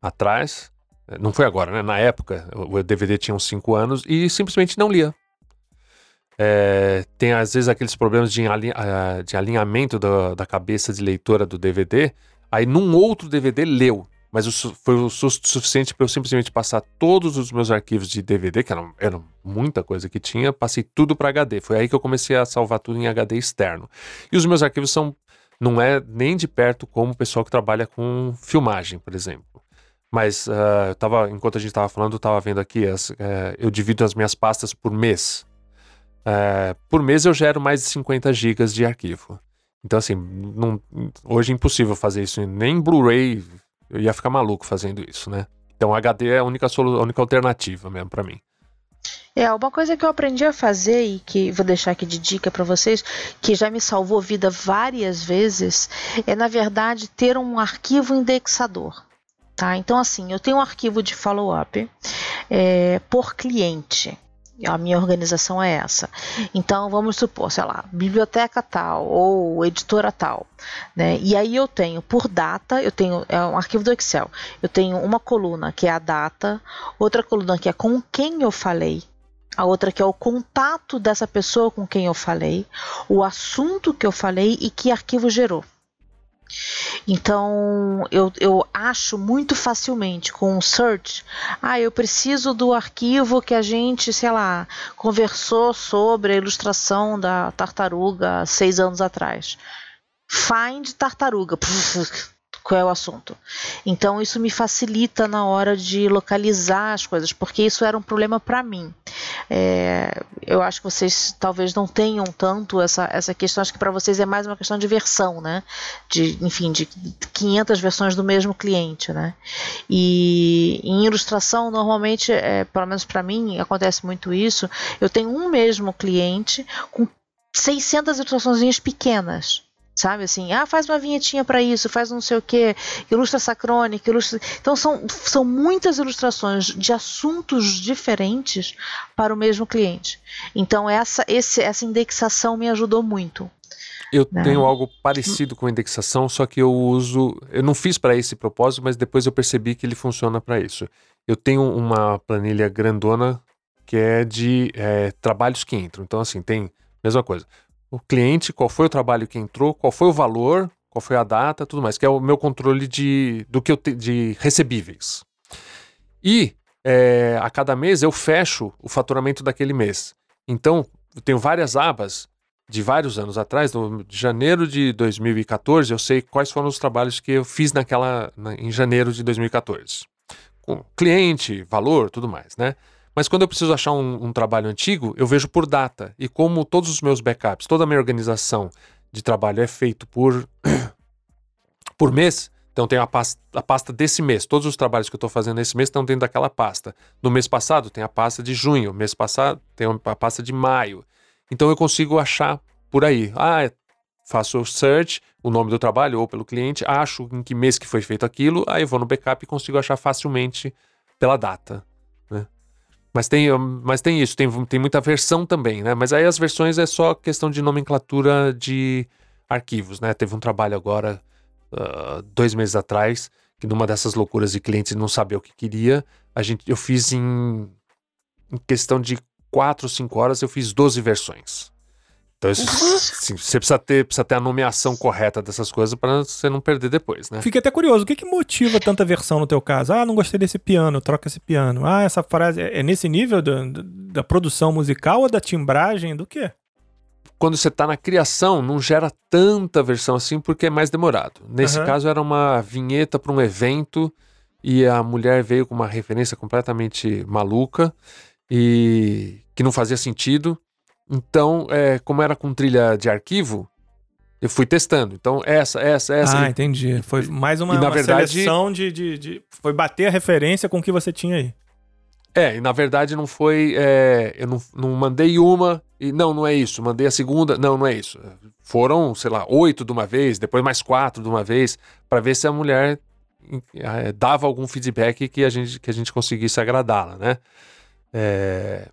atrás. Não foi agora, né? Na época, o DVD tinha uns 5 anos e simplesmente não lia. É, tem às vezes aqueles problemas de, ah, de alinhamento da, da, cabeça de leitora do DVD. Aí num outro DVD leu, mas o, foi o susto suficiente para eu simplesmente passar todos os meus arquivos de DVD, que eram, eram muita coisa que tinha, passei tudo para HD. Foi aí que eu comecei a salvar tudo em HD externo. E os meus arquivos são não é nem de perto como o pessoal que trabalha com filmagem, por exemplo. Mas uh, tava, enquanto a gente estava falando, eu estava vendo aqui, as, uh, eu divido as minhas pastas por mês. É, por mês eu gero mais de 50 gigas de arquivo. Então, assim, não, hoje é impossível fazer isso. Nem Blu-ray eu ia ficar maluco fazendo isso, né? Então, HD é a única, a única alternativa mesmo para mim. É, uma coisa que eu aprendi a fazer e que vou deixar aqui de dica para vocês, que já me salvou vida várias vezes, é na verdade ter um arquivo indexador. Tá? Então, assim, eu tenho um arquivo de follow-up é, por cliente a minha organização é essa. Então, vamos supor, sei lá, biblioteca tal ou editora tal, né? E aí eu tenho por data, eu tenho é um arquivo do Excel. Eu tenho uma coluna que é a data, outra coluna que é com quem eu falei, a outra que é o contato dessa pessoa com quem eu falei, o assunto que eu falei e que arquivo gerou. Então eu, eu acho muito facilmente com um search, ah, eu preciso do arquivo que a gente, sei lá, conversou sobre a ilustração da tartaruga seis anos atrás. find tartaruga [laughs] qual é o assunto. Então isso me facilita na hora de localizar as coisas, porque isso era um problema para mim. É, eu acho que vocês talvez não tenham tanto essa, essa questão, acho que para vocês é mais uma questão de versão, né? De, enfim, de 500 versões do mesmo cliente, né? E em ilustração, normalmente, é, pelo menos para mim, acontece muito isso. Eu tenho um mesmo cliente com 600 ilustrações pequenas sabe assim, ah, faz uma vinhetinha para isso, faz não sei o que, ilustra essa crônica, ilustra. Então são, são muitas ilustrações de assuntos diferentes para o mesmo cliente. Então essa, esse, essa indexação me ajudou muito. Eu né? tenho algo parecido com indexação, só que eu uso. Eu não fiz para esse propósito, mas depois eu percebi que ele funciona para isso. Eu tenho uma planilha grandona que é de é, trabalhos que entram. Então, assim, tem. Mesma coisa o cliente, qual foi o trabalho que entrou, qual foi o valor, qual foi a data, tudo mais, que é o meu controle de, do que eu te, de recebíveis. E é, a cada mês eu fecho o faturamento daquele mês. Então, eu tenho várias abas de vários anos atrás, de janeiro de 2014, eu sei quais foram os trabalhos que eu fiz naquela na, em janeiro de 2014. Com cliente, valor, tudo mais, né? Mas quando eu preciso achar um, um, trabalho antigo, eu vejo por data. E como todos os meus backups, toda a minha organização de trabalho é feito por, [coughs] por mês, então tem a pasta, a pasta desse mês. Todos os trabalhos que eu estou fazendo nesse mês estão dentro daquela pasta. No mês passado tem a pasta de junho, mês passado tem a pasta de maio. Então eu consigo achar por aí. Ah, faço o search, o nome do trabalho ou pelo cliente, acho em que mês que foi feito aquilo, aí eu vou no backup e consigo achar facilmente pela data. Mas tem, mas tem isso, tem, tem muita versão também, né? Mas aí as versões é só questão de nomenclatura de arquivos, né? Teve um trabalho agora, uh, dois meses atrás, que numa dessas loucuras de clientes não saber o que queria, a gente, eu fiz em, em questão de quatro, cinco horas, eu fiz 12 versões. Então, isso, sim, você precisa ter, precisa ter a nomeação correta dessas coisas para você não perder depois, né? Fiquei até curioso, o que, que motiva tanta versão no teu caso? Ah, não gostei desse piano, troca esse piano. Ah, essa frase é, é nesse nível da, da produção musical ou da timbragem? Do quê? Quando você está na criação, não gera tanta versão assim porque é mais demorado. Nesse uhum. caso, era uma vinheta para um evento e a mulher veio com uma referência completamente maluca e que não fazia sentido. Então, é, como era com trilha de arquivo, eu fui testando. Então, essa, essa, essa. Ah, entendi. Foi mais uma, e, na uma verdade, seleção de, de, de, Foi bater a referência com o que você tinha aí. É, e na verdade não foi. É, eu não, não mandei uma e não, não é isso. Mandei a segunda, não, não é isso. Foram, sei lá, oito de uma vez, depois mais quatro de uma vez, para ver se a mulher é, dava algum feedback que a gente, que a gente conseguisse agradá-la, né? É,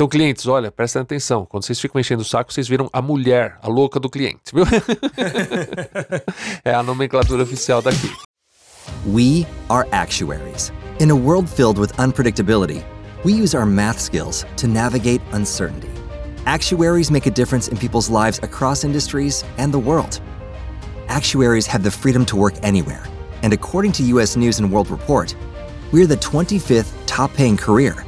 então, clientes, olha, prestem atenção. Quando vocês ficam enchendo o saco, vocês viram a mulher, a louca do cliente, viu? [laughs] é a nomenclatura oficial daqui. We are actuaries. In a world filled with unpredictability, we use our math skills to navigate uncertainty. Actuaries make a difference in people's lives across industries and the world. Actuaries have the freedom to work anywhere, and according to US News and World Report, we're the 25th top paying career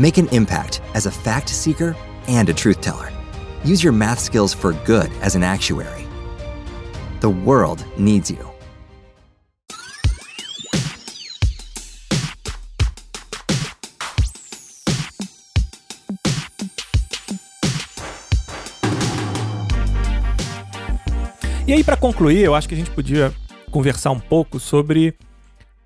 Make an impact as a fact seeker and a truth teller. Use your math skills for good as an actuary. The world needs you. E aí, para concluir, eu acho que a gente podia conversar um pouco sobre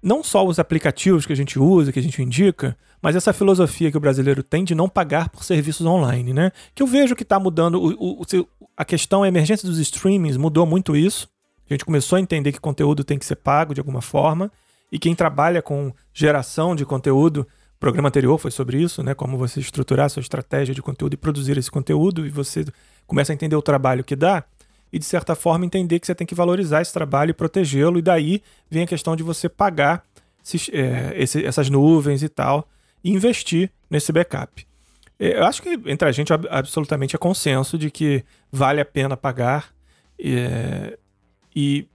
não só os aplicativos que a gente usa, que a gente indica, mas essa filosofia que o brasileiro tem de não pagar por serviços online, né? Que eu vejo que está mudando. O, o, a questão, a emergência dos streamings mudou muito isso. A gente começou a entender que conteúdo tem que ser pago de alguma forma. E quem trabalha com geração de conteúdo, o programa anterior foi sobre isso, né? Como você estruturar a sua estratégia de conteúdo e produzir esse conteúdo, e você começa a entender o trabalho que dá e, de certa forma, entender que você tem que valorizar esse trabalho e protegê-lo. E daí vem a questão de você pagar esses, é, esse, essas nuvens e tal e investir nesse backup. É, eu acho que entre a gente absolutamente é consenso de que vale a pena pagar é, e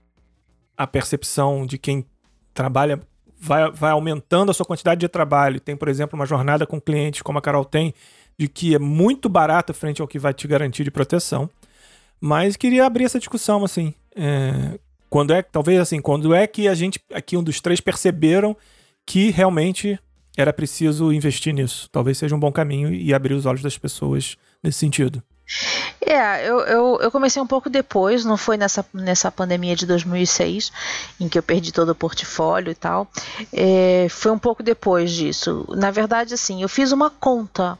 a percepção de quem trabalha vai, vai aumentando a sua quantidade de trabalho. Tem, por exemplo, uma jornada com clientes como a Carol tem, de que é muito barato frente ao que vai te garantir de proteção. Mas queria abrir essa discussão, assim. É, quando é, talvez assim, quando é que a gente, aqui um dos três, perceberam que realmente era preciso investir nisso? Talvez seja um bom caminho e abrir os olhos das pessoas nesse sentido. É, eu, eu, eu, comecei um pouco depois, não foi nessa, nessa pandemia de 2006, em que eu perdi todo o portfólio e tal. É, foi um pouco depois disso. Na verdade, assim, eu fiz uma conta.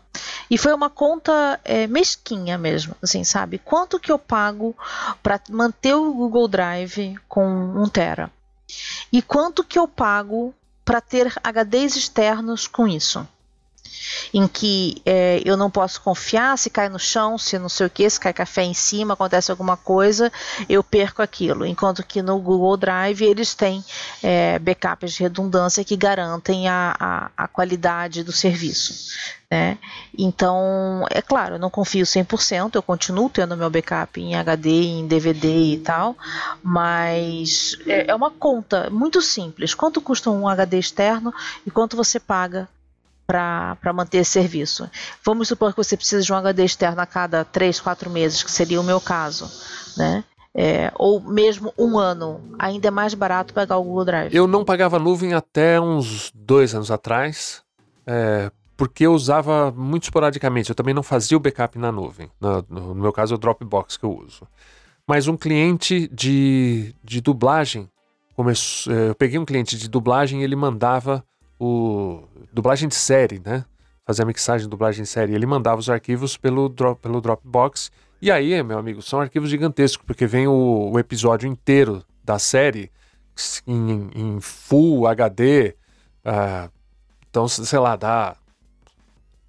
E foi uma conta é, mesquinha mesmo, assim, sabe? Quanto que eu pago para manter o Google Drive com 1 tera? E quanto que eu pago para ter HDs externos com isso? Em que é, eu não posso confiar se cai no chão, se não sei o que, se cai café em cima, acontece alguma coisa, eu perco aquilo. Enquanto que no Google Drive eles têm é, backups de redundância que garantem a, a, a qualidade do serviço. Né? Então, é claro, eu não confio 100%, eu continuo tendo meu backup em HD, em DVD e tal, mas é, é uma conta muito simples. Quanto custa um HD externo e quanto você paga para manter esse serviço. Vamos supor que você precisa de um HD externo a cada 3, 4 meses, que seria o meu caso, né? É, ou mesmo um ano, ainda é mais barato pegar o Google Drive. Eu não pagava nuvem até uns dois anos atrás, é, porque eu usava muito esporadicamente. Eu também não fazia o backup na nuvem. No, no meu caso, é o Dropbox que eu uso. Mas um cliente de, de dublagem, começou, é, eu peguei um cliente de dublagem e ele mandava o dublagem de série, né? Fazer a mixagem dublagem de série. Ele mandava os arquivos pelo, drop, pelo Dropbox. E aí, meu amigo, são arquivos gigantescos, porque vem o, o episódio inteiro da série em, em Full HD. Uh, ah, então, sei lá, dá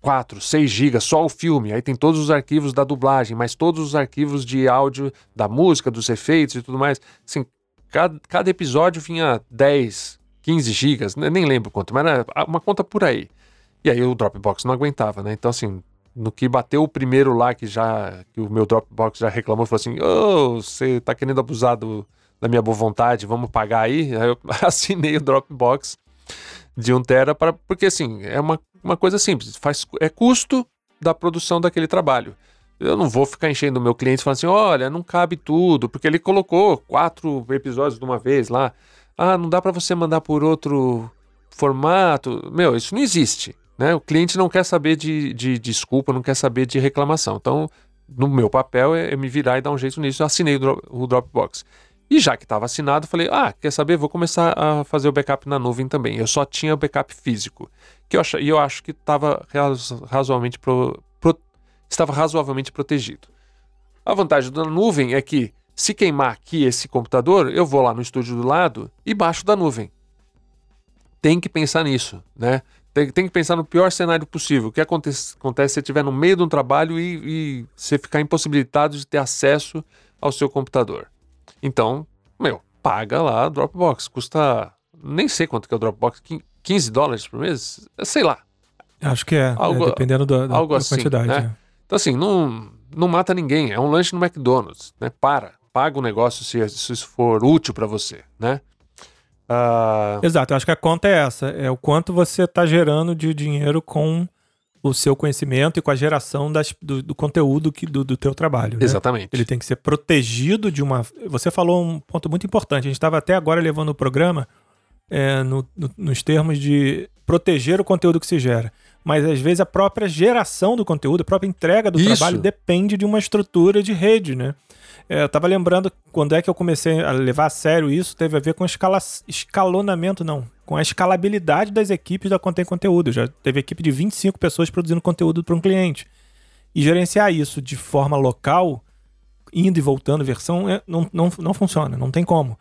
4, 6 gigas só o filme. Aí tem todos os arquivos da dublagem, mas todos os arquivos de áudio da música, dos efeitos e tudo mais. Assim, cada, cada episódio vinha 10, 15 gigas, nem lembro quanto, mas era uma conta por aí. E aí o Dropbox não aguentava, né? Então, assim, no que bateu o primeiro lá, que já que o meu Dropbox já reclamou, falou assim: Ô, oh, você tá querendo abusar do, da minha boa vontade, vamos pagar aí? Aí eu [laughs] assinei o Dropbox de 1 tera, para, porque assim, é uma, uma coisa simples, faz, é custo da produção daquele trabalho. Eu não vou ficar enchendo o meu cliente falando assim: olha, não cabe tudo, porque ele colocou quatro episódios de uma vez lá. Ah, não dá para você mandar por outro formato. Meu, isso não existe. Né? O cliente não quer saber de, de, desculpa, não quer saber de reclamação. Então, no meu papel é, é me virar e dar um jeito nisso. Eu assinei o, Dropbox. E já que estava assinado, falei: ah, quer saber? Vou começar a fazer o backup na nuvem também. Eu só tinha o backup físico. Que eu ach... E eu acho que estava razoavelmente, pro... Pro... estava razoavelmente protegido. A vantagem da nuvem é que se queimar aqui esse computador, eu vou lá no estúdio do lado e baixo da nuvem. Tem que pensar nisso, né? Tem, tem que pensar no pior cenário possível. O que acontece, acontece se você estiver no meio de um trabalho e, e você ficar impossibilitado de ter acesso ao seu computador. Então, meu, paga lá Dropbox. Custa. Nem sei quanto que é o Dropbox, 15 dólares por mês? Sei lá. Acho que é, é algo, é dependendo da, da, algo da assim, quantidade. Né? É. Então, assim, não, não mata ninguém. É um lanche no McDonald's, né? Para paga o negócio se, se isso for útil para você, né? Uh... Exato, eu acho que a conta é essa, é o quanto você está gerando de dinheiro com o seu conhecimento e com a geração das, do, do conteúdo que, do, do teu trabalho. Né? Exatamente. Ele tem que ser protegido de uma. Você falou um ponto muito importante. A gente estava até agora levando o programa é, no, no, nos termos de proteger o conteúdo que se gera. Mas às vezes a própria geração do conteúdo, a própria entrega do Isso. trabalho depende de uma estrutura de rede, né? É, eu tava lembrando quando é que eu comecei a levar a sério isso, teve a ver com escala, escalonamento, não. Com a escalabilidade das equipes da Contém Conteúdo. Já teve equipe de 25 pessoas produzindo conteúdo para um cliente. E gerenciar isso de forma local, indo e voltando versão, é, não, não, não funciona, não tem como.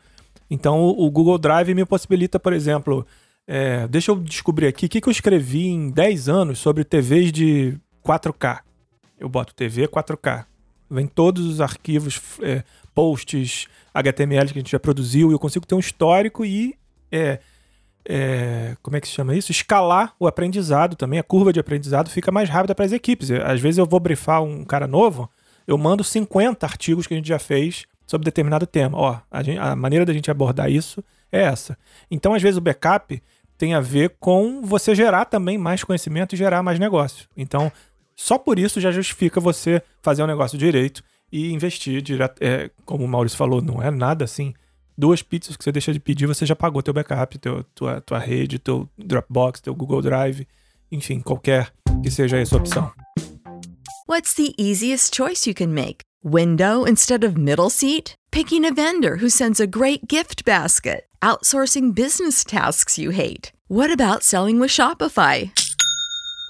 Então o, o Google Drive me possibilita, por exemplo, é, deixa eu descobrir aqui o que, que eu escrevi em 10 anos sobre TVs de 4K. Eu boto TV 4K. Vem todos os arquivos, é, posts, HTML que a gente já produziu, e eu consigo ter um histórico e. É, é, como é que se chama isso? Escalar o aprendizado também, a curva de aprendizado fica mais rápida para as equipes. Às vezes eu vou brifar um cara novo, eu mando 50 artigos que a gente já fez sobre determinado tema. Ó, a, gente, a maneira da gente abordar isso é essa. Então, às vezes, o backup tem a ver com você gerar também mais conhecimento e gerar mais negócio. Então, só por isso já justifica você fazer um negócio direito e investir direto. É, como o Maurício falou, não é nada assim. Duas pizzas que você deixa de pedir, você já pagou teu backup, teu, tua, tua rede, teu Dropbox, teu Google Drive, enfim, qualquer que seja a sua opção. What's the easiest choice you can make? Window instead of middle seat? Picking a vendor who sends a great gift basket? Outsourcing business tasks you hate? What about selling with Shopify?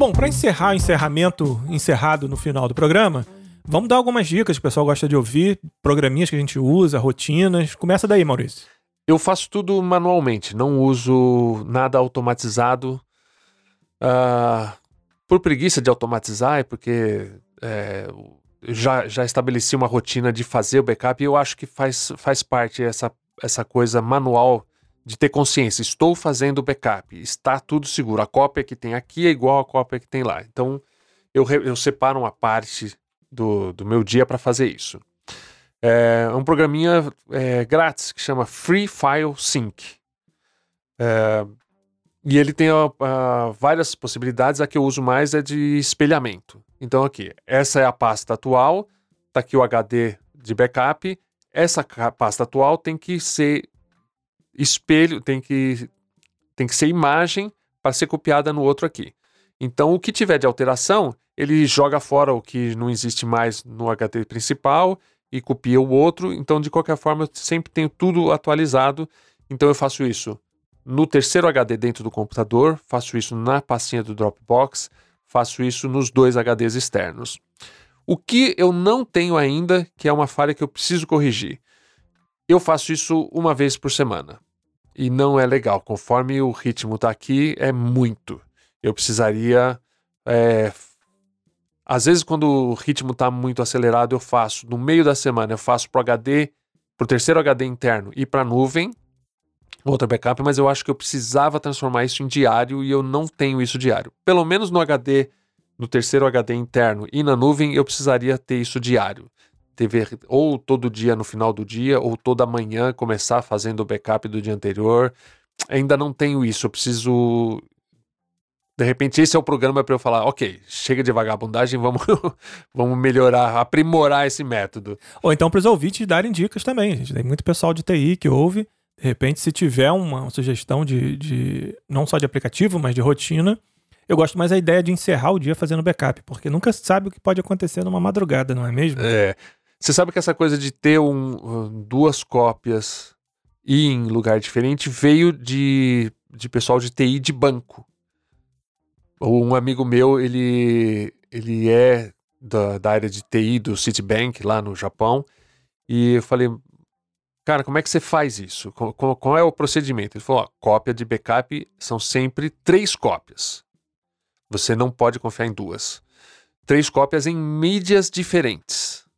Bom, para encerrar o encerramento encerrado no final do programa, vamos dar algumas dicas que o pessoal gosta de ouvir, programinhas que a gente usa, rotinas. Começa daí, Maurício. Eu faço tudo manualmente, não uso nada automatizado. Uh, por preguiça de automatizar, é porque é, já, já estabeleci uma rotina de fazer o backup e eu acho que faz, faz parte essa, essa coisa manual de ter consciência, estou fazendo backup, está tudo seguro, a cópia que tem aqui é igual à cópia que tem lá. Então, eu, eu separo uma parte do, do meu dia para fazer isso. É um programinha é, grátis que chama Free File Sync. É, e ele tem uh, uh, várias possibilidades, a que eu uso mais é de espelhamento. Então, aqui, essa é a pasta atual, está aqui o HD de backup, essa pasta atual tem que ser espelho, tem que, tem que ser imagem para ser copiada no outro aqui. Então, o que tiver de alteração, ele joga fora o que não existe mais no HD principal e copia o outro. Então, de qualquer forma, eu sempre tenho tudo atualizado. Então, eu faço isso no terceiro HD dentro do computador, faço isso na pastinha do Dropbox, faço isso nos dois HDs externos. O que eu não tenho ainda, que é uma falha que eu preciso corrigir, eu faço isso uma vez por semana. E não é legal. Conforme o ritmo está aqui, é muito. Eu precisaria. É... Às vezes, quando o ritmo está muito acelerado, eu faço no meio da semana, eu faço para o HD, para o terceiro HD interno e para a nuvem, outra backup, mas eu acho que eu precisava transformar isso em diário e eu não tenho isso diário. Pelo menos no HD, no terceiro HD interno e na nuvem, eu precisaria ter isso diário ou todo dia no final do dia, ou toda manhã começar fazendo o backup do dia anterior. Ainda não tenho isso, eu preciso. De repente, esse é o programa para eu falar, ok, chega de vagabundagem, [laughs] vamos, vamos melhorar, aprimorar esse método. Ou então para os ouvintes darem dicas também. Gente. Tem muito pessoal de TI que ouve. De repente, se tiver uma, uma sugestão de, de não só de aplicativo, mas de rotina, eu gosto mais da ideia de encerrar o dia fazendo backup, porque nunca se sabe o que pode acontecer numa madrugada, não é mesmo? É. Você sabe que essa coisa de ter um, duas cópias e em lugar diferente veio de, de pessoal de TI de banco. Um amigo meu, ele, ele é da, da área de TI do Citibank lá no Japão. E eu falei, cara, como é que você faz isso? Qual, qual é o procedimento? Ele falou, ó, cópia de backup são sempre três cópias. Você não pode confiar em duas. Três cópias em mídias diferentes.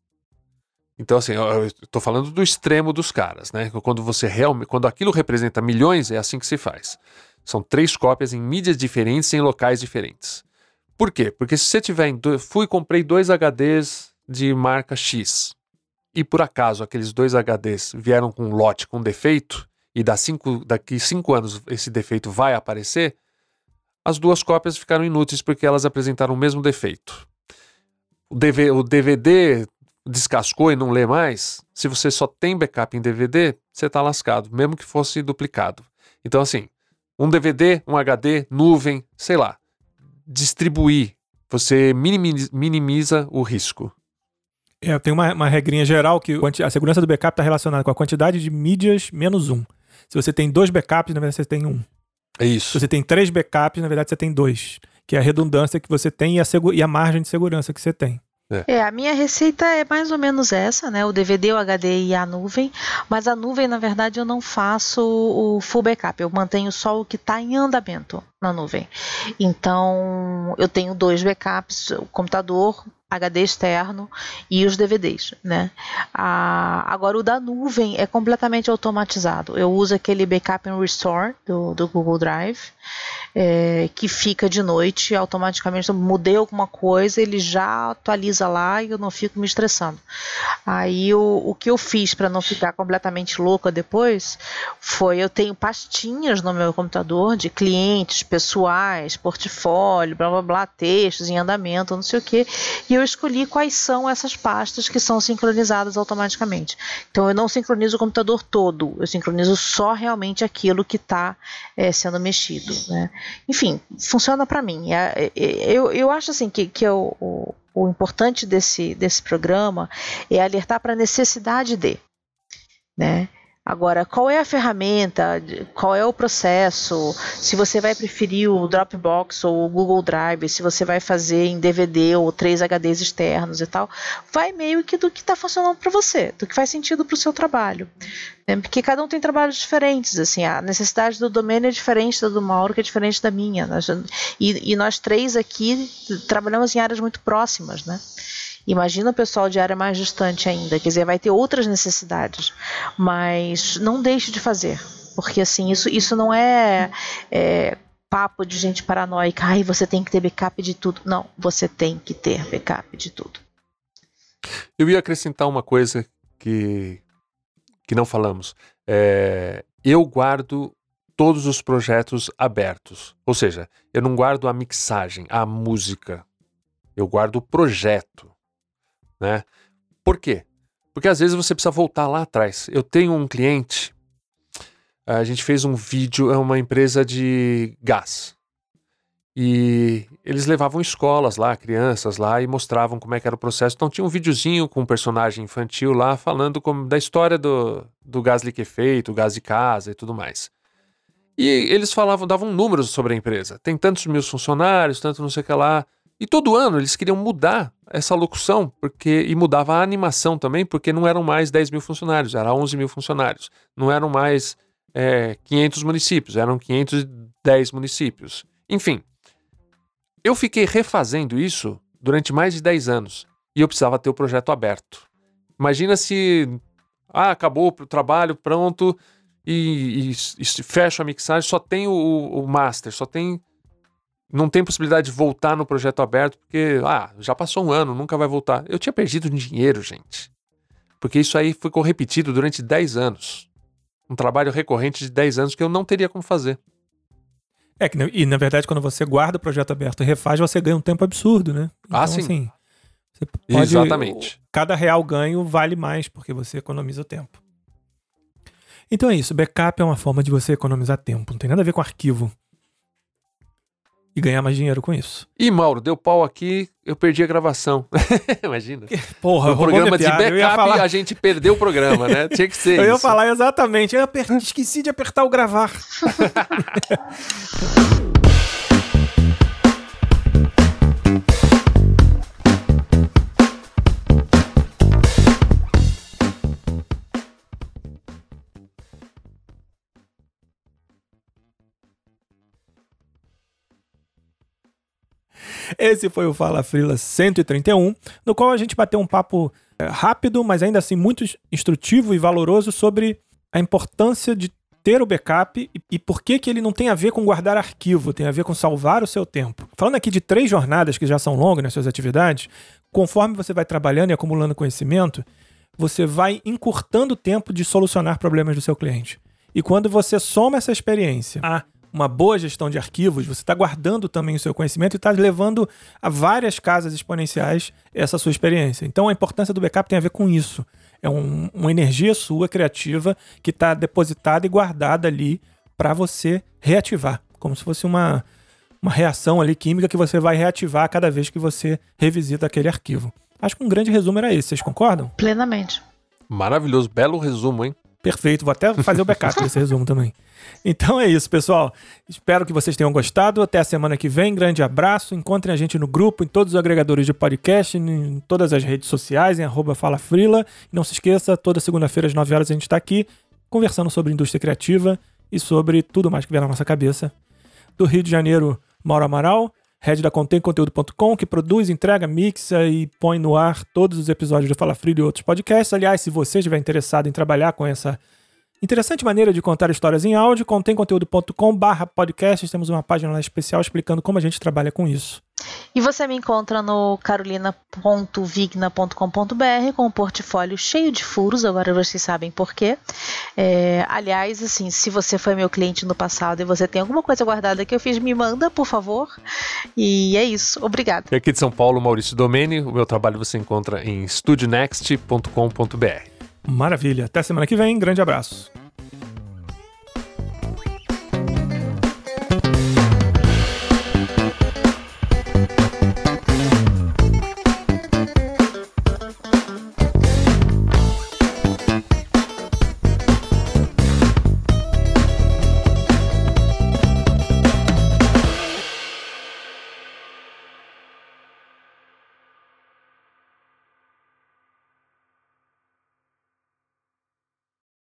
Então, assim, eu estou falando do extremo dos caras, né? Quando você realmente. Quando aquilo representa milhões, é assim que se faz. São três cópias em mídias diferentes em locais diferentes. Por quê? Porque se você tiver. Em, fui e comprei dois HDs de marca X. E por acaso aqueles dois HDs vieram com um lote com defeito, e cinco, daqui cinco anos esse defeito vai aparecer, as duas cópias ficaram inúteis porque elas apresentaram o mesmo defeito. O DVD descascou e não lê mais, se você só tem backup em DVD, você está lascado, mesmo que fosse duplicado. Então, assim, um DVD, um HD, nuvem, sei lá, distribuir, você minimiza, minimiza o risco. É, tem uma, uma regrinha geral que a segurança do backup está relacionada com a quantidade de mídias menos um. Se você tem dois backups, na verdade você tem um. É isso. Se você tem três backups, na verdade você tem dois. Que é a redundância que você tem e a, e a margem de segurança que você tem. É. é. a minha receita é mais ou menos essa, né? O DVD, o HD e a nuvem. Mas a nuvem, na verdade, eu não faço o full backup. Eu mantenho só o que está em andamento na nuvem. Então, eu tenho dois backups: o computador HD externo e os DVDs, né? Ah, agora o da nuvem é completamente automatizado. Eu uso aquele backup and restore do, do Google Drive, é, que fica de noite automaticamente. Eu mudei alguma coisa, ele já atualiza lá e eu não fico me estressando. Aí o, o que eu fiz para não ficar completamente louca depois foi eu tenho pastinhas no meu computador de clientes pessoais, portfólio, blá blá blá, textos em andamento, não sei o que, e eu escolhi quais são essas pastas que são sincronizadas automaticamente. Então eu não sincronizo o computador todo, eu sincronizo só realmente aquilo que está é, sendo mexido. Né? Enfim, funciona para mim. É, é, eu, eu acho assim que, que eu, o, o importante desse, desse programa é alertar para a necessidade de. Né? Agora, qual é a ferramenta, qual é o processo, se você vai preferir o Dropbox ou o Google Drive, se você vai fazer em DVD ou três HDs externos e tal, vai meio que do que está funcionando para você, do que faz sentido para o seu trabalho. Né? Porque cada um tem trabalhos diferentes, assim, a necessidade do domínio é diferente da do Mauro, que é diferente da minha. E, e nós três aqui trabalhamos em áreas muito próximas, né? Imagina o pessoal de área mais distante ainda, quer dizer, vai ter outras necessidades, mas não deixe de fazer, porque assim, isso, isso não é, é papo de gente paranoica, ai, você tem que ter backup de tudo. Não, você tem que ter backup de tudo. Eu ia acrescentar uma coisa que, que não falamos. É, eu guardo todos os projetos abertos. Ou seja, eu não guardo a mixagem, a música. Eu guardo o projeto né? Por quê? Porque às vezes você precisa voltar lá atrás. Eu tenho um cliente, a gente fez um vídeo, é uma empresa de gás. E eles levavam escolas lá, crianças lá, e mostravam como é que era o processo. Então tinha um videozinho com um personagem infantil lá, falando como, da história do, do gás liquefeito, gás de casa e tudo mais. E eles falavam, davam números sobre a empresa. Tem tantos mil funcionários, tanto não sei o que lá. E todo ano eles queriam mudar essa locução porque e mudava a animação também, porque não eram mais 10 mil funcionários, eram 11 mil funcionários. Não eram mais é, 500 municípios, eram 510 municípios. Enfim, eu fiquei refazendo isso durante mais de 10 anos e eu precisava ter o projeto aberto. Imagina se ah, acabou o trabalho, pronto, e, e, e fecha a mixagem, só tem o, o master, só tem não tem possibilidade de voltar no projeto aberto, porque, ah, já passou um ano, nunca vai voltar. Eu tinha perdido dinheiro, gente. Porque isso aí ficou repetido durante 10 anos. Um trabalho recorrente de 10 anos que eu não teria como fazer. É, e na verdade, quando você guarda o projeto aberto e refaz, você ganha um tempo absurdo, né? Ah, então, ah, sim. Assim, pode, Exatamente. Cada real ganho vale mais, porque você economiza o tempo. Então é isso, backup é uma forma de você economizar tempo, não tem nada a ver com arquivo e ganhar mais dinheiro com isso. E Mauro, deu pau aqui, eu perdi a gravação. [laughs] Imagina. Porra, o programa de backup, falar... a gente perdeu o programa, né? Tinha que ser [laughs] Eu isso. ia falar exatamente, eu aper... esqueci de apertar o gravar. [laughs] Esse foi o Fala Frila 131, no qual a gente bateu um papo é, rápido, mas ainda assim muito instrutivo e valoroso sobre a importância de ter o backup e, por que, que ele não tem a ver com guardar arquivo, tem a ver com salvar o seu tempo. Falando aqui de três jornadas que já são longas nas suas atividades, conforme você vai trabalhando e acumulando conhecimento, você vai encurtando o tempo de solucionar problemas do seu cliente. E quando você soma essa experiência a uma boa gestão de arquivos, você está guardando também o seu conhecimento e está levando a várias casas exponenciais essa sua experiência. Então a importância do backup tem a ver com isso. É um, uma energia sua criativa que está depositada e guardada ali para você reativar, como se fosse uma, uma reação ali química que você vai reativar cada vez que você revisita aquele arquivo. Acho que um grande resumo era esse, vocês concordam? Plenamente. Maravilhoso, belo resumo, hein? Perfeito, vou até fazer o backup desse resumo também. Então é isso, pessoal. Espero que vocês tenham gostado. Até a semana que vem. Grande abraço. Encontrem a gente no grupo, em todos os agregadores de podcast, em todas as redes sociais, em arroba Fala Frila. E não se esqueça, toda segunda-feira às 9 horas a gente está aqui conversando sobre indústria criativa e sobre tudo mais que vier na nossa cabeça. Do Rio de Janeiro, Mauro Amaral head da contemconteúdo.com, que produz, entrega, mixa e põe no ar todos os episódios do Fala Frio e outros podcasts. Aliás, se você estiver interessado em trabalhar com essa interessante maneira de contar histórias em áudio, contemconteúdo.com barra podcasts, temos uma página lá especial explicando como a gente trabalha com isso. E você me encontra no carolina.vigna.com.br com um portfólio cheio de furos, agora vocês sabem por quê. É, aliás, assim, se você foi meu cliente no passado e você tem alguma coisa guardada que eu fiz, me manda, por favor. E é isso. Obrigada. E aqui de São Paulo, Maurício Domene. O meu trabalho você encontra em studionext.com.br. Maravilha. Até semana que vem. Grande abraço.